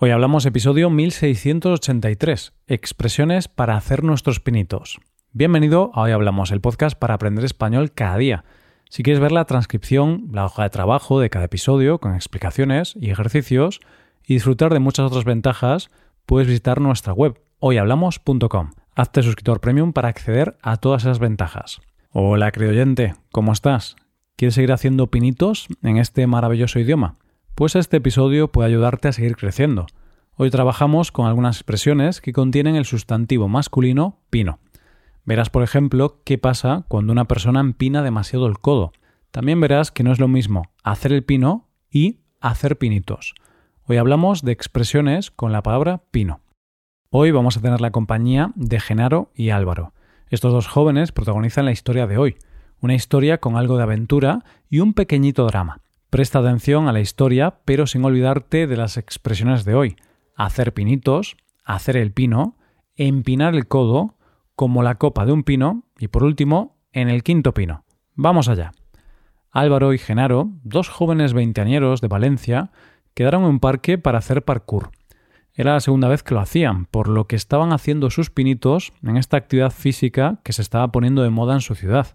Hoy hablamos episodio 1683, expresiones para hacer nuestros pinitos. Bienvenido a Hoy Hablamos, el podcast para aprender español cada día. Si quieres ver la transcripción, la hoja de trabajo de cada episodio con explicaciones y ejercicios y disfrutar de muchas otras ventajas, puedes visitar nuestra web hoyhablamos.com. Hazte suscriptor premium para acceder a todas esas ventajas. Hola, querido oyente, ¿cómo estás? ¿Quieres seguir haciendo pinitos en este maravilloso idioma? Pues este episodio puede ayudarte a seguir creciendo. Hoy trabajamos con algunas expresiones que contienen el sustantivo masculino pino. Verás, por ejemplo, qué pasa cuando una persona empina demasiado el codo. También verás que no es lo mismo hacer el pino y hacer pinitos. Hoy hablamos de expresiones con la palabra pino. Hoy vamos a tener la compañía de Genaro y Álvaro. Estos dos jóvenes protagonizan la historia de hoy, una historia con algo de aventura y un pequeñito drama. Presta atención a la historia, pero sin olvidarte de las expresiones de hoy. Hacer pinitos, hacer el pino, empinar el codo, como la copa de un pino, y por último, en el quinto pino. Vamos allá. Álvaro y Genaro, dos jóvenes veinteañeros de Valencia, quedaron en un parque para hacer parkour. Era la segunda vez que lo hacían, por lo que estaban haciendo sus pinitos en esta actividad física que se estaba poniendo de moda en su ciudad.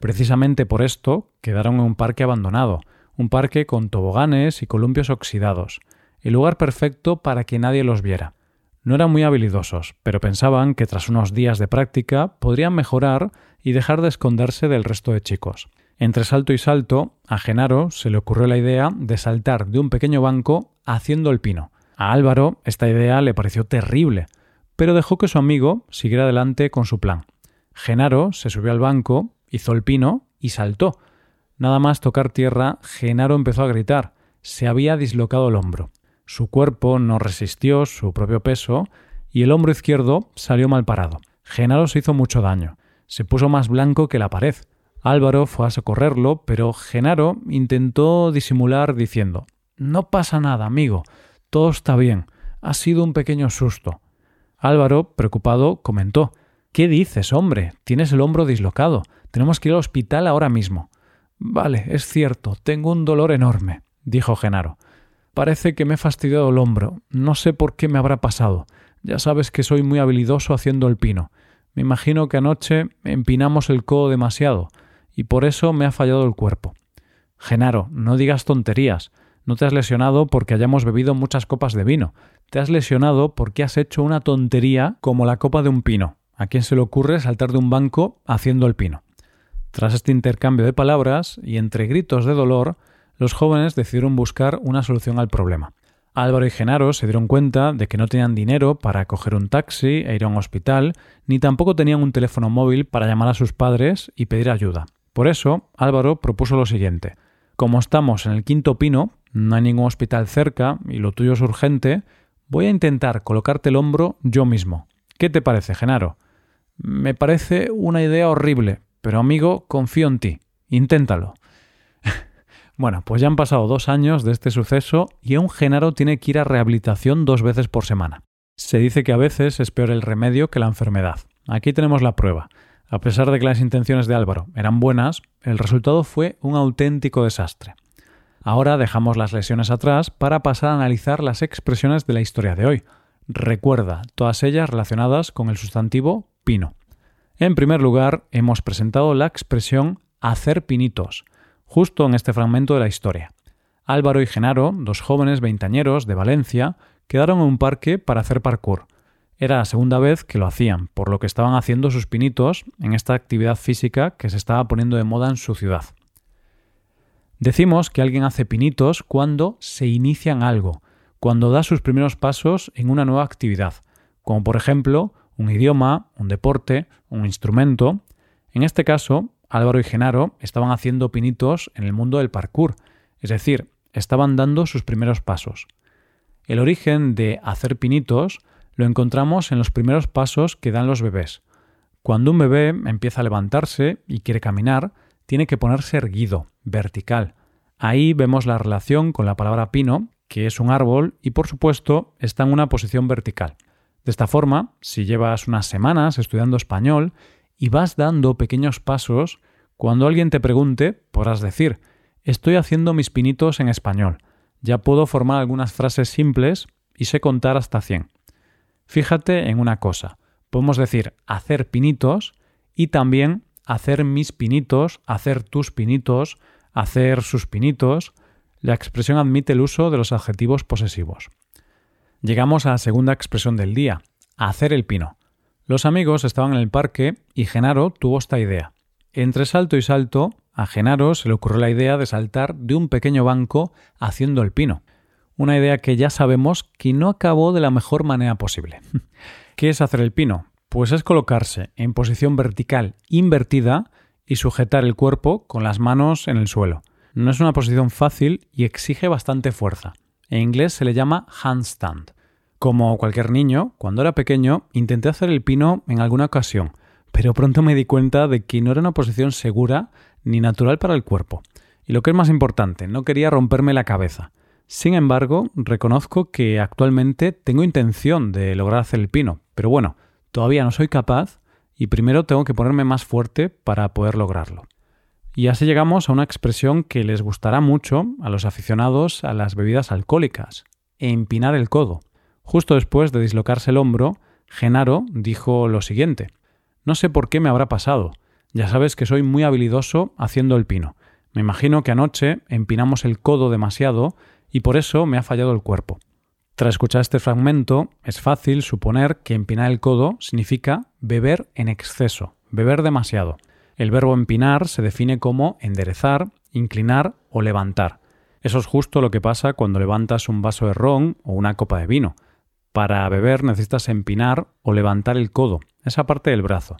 Precisamente por esto quedaron en un parque abandonado, un parque con toboganes y columpios oxidados, el lugar perfecto para que nadie los viera. No eran muy habilidosos, pero pensaban que tras unos días de práctica podrían mejorar y dejar de esconderse del resto de chicos. Entre salto y salto, a Genaro se le ocurrió la idea de saltar de un pequeño banco haciendo el pino. A Álvaro esta idea le pareció terrible, pero dejó que su amigo siguiera adelante con su plan. Genaro se subió al banco, hizo el pino y saltó, Nada más tocar tierra, Genaro empezó a gritar. Se había dislocado el hombro. Su cuerpo no resistió su propio peso y el hombro izquierdo salió mal parado. Genaro se hizo mucho daño. Se puso más blanco que la pared. Álvaro fue a socorrerlo, pero Genaro intentó disimular diciendo No pasa nada, amigo. Todo está bien. Ha sido un pequeño susto. Álvaro, preocupado, comentó ¿Qué dices, hombre? Tienes el hombro dislocado. Tenemos que ir al hospital ahora mismo. Vale, es cierto, tengo un dolor enorme, dijo Genaro. Parece que me he fastidiado el hombro. No sé por qué me habrá pasado. Ya sabes que soy muy habilidoso haciendo el pino. Me imagino que anoche empinamos el codo demasiado, y por eso me ha fallado el cuerpo. Genaro, no digas tonterías. No te has lesionado porque hayamos bebido muchas copas de vino. Te has lesionado porque has hecho una tontería como la copa de un pino. ¿A quién se le ocurre saltar de un banco haciendo el pino? Tras este intercambio de palabras y entre gritos de dolor, los jóvenes decidieron buscar una solución al problema. Álvaro y Genaro se dieron cuenta de que no tenían dinero para coger un taxi e ir a un hospital, ni tampoco tenían un teléfono móvil para llamar a sus padres y pedir ayuda. Por eso, Álvaro propuso lo siguiente. Como estamos en el quinto pino, no hay ningún hospital cerca y lo tuyo es urgente, voy a intentar colocarte el hombro yo mismo. ¿Qué te parece, Genaro? Me parece una idea horrible, pero amigo, confío en ti. Inténtalo. bueno, pues ya han pasado dos años de este suceso y un Genaro tiene que ir a rehabilitación dos veces por semana. Se dice que a veces es peor el remedio que la enfermedad. Aquí tenemos la prueba. A pesar de que las intenciones de Álvaro eran buenas, el resultado fue un auténtico desastre. Ahora dejamos las lesiones atrás para pasar a analizar las expresiones de la historia de hoy. Recuerda, todas ellas relacionadas con el sustantivo pino. En primer lugar, hemos presentado la expresión hacer pinitos, justo en este fragmento de la historia. Álvaro y Genaro, dos jóvenes veintañeros de Valencia, quedaron en un parque para hacer parkour. Era la segunda vez que lo hacían, por lo que estaban haciendo sus pinitos en esta actividad física que se estaba poniendo de moda en su ciudad. Decimos que alguien hace pinitos cuando se inicia en algo, cuando da sus primeros pasos en una nueva actividad, como por ejemplo un idioma, un deporte, un instrumento. En este caso, Álvaro y Genaro estaban haciendo pinitos en el mundo del parkour, es decir, estaban dando sus primeros pasos. El origen de hacer pinitos lo encontramos en los primeros pasos que dan los bebés. Cuando un bebé empieza a levantarse y quiere caminar, tiene que ponerse erguido, vertical. Ahí vemos la relación con la palabra pino, que es un árbol y por supuesto está en una posición vertical. De esta forma, si llevas unas semanas estudiando español y vas dando pequeños pasos, cuando alguien te pregunte, podrás decir, estoy haciendo mis pinitos en español. Ya puedo formar algunas frases simples y sé contar hasta 100. Fíjate en una cosa, podemos decir hacer pinitos y también hacer mis pinitos, hacer tus pinitos, hacer sus pinitos. La expresión admite el uso de los adjetivos posesivos. Llegamos a la segunda expresión del día, hacer el pino. Los amigos estaban en el parque y Genaro tuvo esta idea. Entre salto y salto, a Genaro se le ocurrió la idea de saltar de un pequeño banco haciendo el pino. Una idea que ya sabemos que no acabó de la mejor manera posible. ¿Qué es hacer el pino? Pues es colocarse en posición vertical invertida y sujetar el cuerpo con las manos en el suelo. No es una posición fácil y exige bastante fuerza. En inglés se le llama handstand. Como cualquier niño, cuando era pequeño intenté hacer el pino en alguna ocasión, pero pronto me di cuenta de que no era una posición segura ni natural para el cuerpo. Y lo que es más importante, no quería romperme la cabeza. Sin embargo, reconozco que actualmente tengo intención de lograr hacer el pino, pero bueno, todavía no soy capaz y primero tengo que ponerme más fuerte para poder lograrlo. Y así llegamos a una expresión que les gustará mucho a los aficionados a las bebidas alcohólicas, empinar el codo. Justo después de dislocarse el hombro, Genaro dijo lo siguiente: No sé por qué me habrá pasado. Ya sabes que soy muy habilidoso haciendo el pino. Me imagino que anoche empinamos el codo demasiado y por eso me ha fallado el cuerpo. Tras escuchar este fragmento, es fácil suponer que empinar el codo significa beber en exceso, beber demasiado. El verbo empinar se define como enderezar, inclinar o levantar. Eso es justo lo que pasa cuando levantas un vaso de ron o una copa de vino. Para beber necesitas empinar o levantar el codo, esa parte del brazo.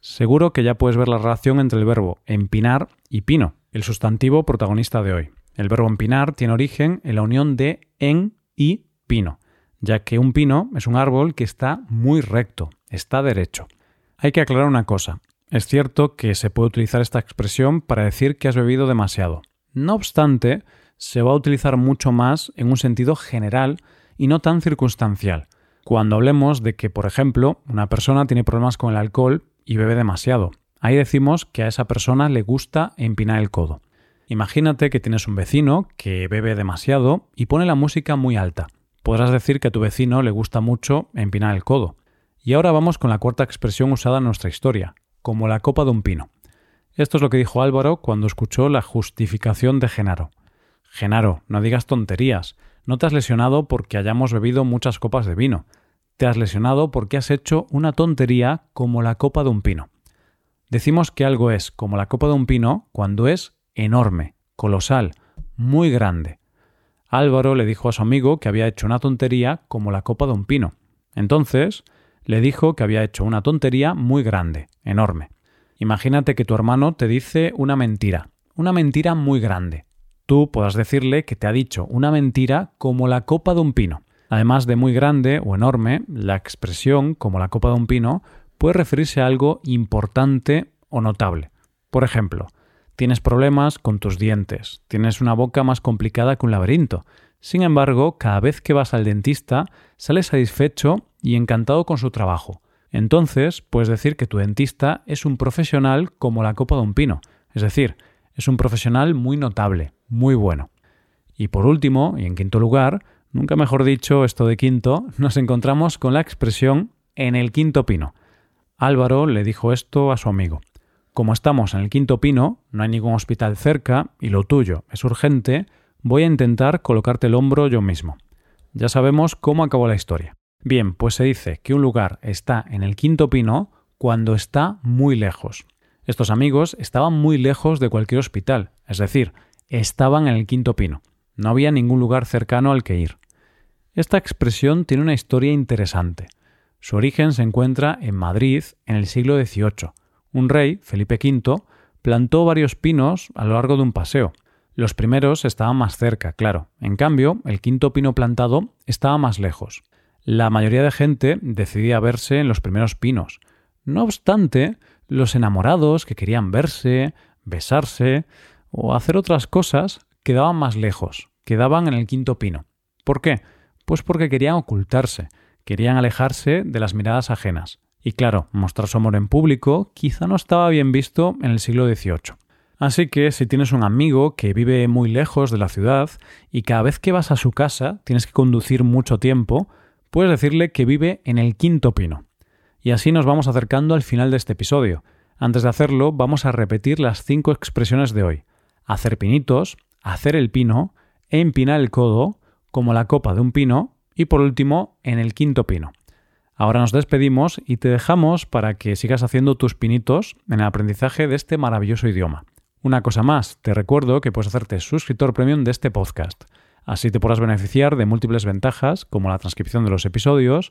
Seguro que ya puedes ver la relación entre el verbo empinar y pino, el sustantivo protagonista de hoy. El verbo empinar tiene origen en la unión de en y pino, ya que un pino es un árbol que está muy recto, está derecho. Hay que aclarar una cosa. Es cierto que se puede utilizar esta expresión para decir que has bebido demasiado. No obstante, se va a utilizar mucho más en un sentido general y no tan circunstancial. Cuando hablemos de que, por ejemplo, una persona tiene problemas con el alcohol y bebe demasiado. Ahí decimos que a esa persona le gusta empinar el codo. Imagínate que tienes un vecino que bebe demasiado y pone la música muy alta podrás decir que a tu vecino le gusta mucho empinar el codo. Y ahora vamos con la cuarta expresión usada en nuestra historia, como la copa de un pino. Esto es lo que dijo Álvaro cuando escuchó la justificación de Genaro. Genaro, no digas tonterías. No te has lesionado porque hayamos bebido muchas copas de vino. Te has lesionado porque has hecho una tontería como la copa de un pino. Decimos que algo es como la copa de un pino cuando es enorme, colosal, muy grande. Álvaro le dijo a su amigo que había hecho una tontería como la copa de un pino. Entonces le dijo que había hecho una tontería muy grande, enorme. Imagínate que tu hermano te dice una mentira, una mentira muy grande. Tú podrás decirle que te ha dicho una mentira como la copa de un pino. Además de muy grande o enorme, la expresión como la copa de un pino puede referirse a algo importante o notable. Por ejemplo, Tienes problemas con tus dientes, tienes una boca más complicada que un laberinto. Sin embargo, cada vez que vas al dentista, sales satisfecho y encantado con su trabajo. Entonces, puedes decir que tu dentista es un profesional como la copa de un pino, es decir, es un profesional muy notable, muy bueno. Y por último, y en quinto lugar, nunca mejor dicho esto de quinto, nos encontramos con la expresión en el quinto pino. Álvaro le dijo esto a su amigo. Como estamos en el quinto pino, no hay ningún hospital cerca y lo tuyo es urgente, voy a intentar colocarte el hombro yo mismo. Ya sabemos cómo acabó la historia. Bien, pues se dice que un lugar está en el quinto pino cuando está muy lejos. Estos amigos estaban muy lejos de cualquier hospital, es decir, estaban en el quinto pino. No había ningún lugar cercano al que ir. Esta expresión tiene una historia interesante. Su origen se encuentra en Madrid en el siglo XVIII un rey, Felipe V, plantó varios pinos a lo largo de un paseo. Los primeros estaban más cerca, claro. En cambio, el quinto pino plantado estaba más lejos. La mayoría de gente decidía verse en los primeros pinos. No obstante, los enamorados que querían verse, besarse o hacer otras cosas quedaban más lejos, quedaban en el quinto pino. ¿Por qué? Pues porque querían ocultarse, querían alejarse de las miradas ajenas. Y claro, mostrar su amor en público quizá no estaba bien visto en el siglo XVIII. Así que si tienes un amigo que vive muy lejos de la ciudad y cada vez que vas a su casa tienes que conducir mucho tiempo, puedes decirle que vive en el quinto pino. Y así nos vamos acercando al final de este episodio. Antes de hacerlo, vamos a repetir las cinco expresiones de hoy. Hacer pinitos, hacer el pino, empinar el codo, como la copa de un pino, y por último, en el quinto pino. Ahora nos despedimos y te dejamos para que sigas haciendo tus pinitos en el aprendizaje de este maravilloso idioma. Una cosa más, te recuerdo que puedes hacerte suscriptor premium de este podcast. Así te podrás beneficiar de múltiples ventajas como la transcripción de los episodios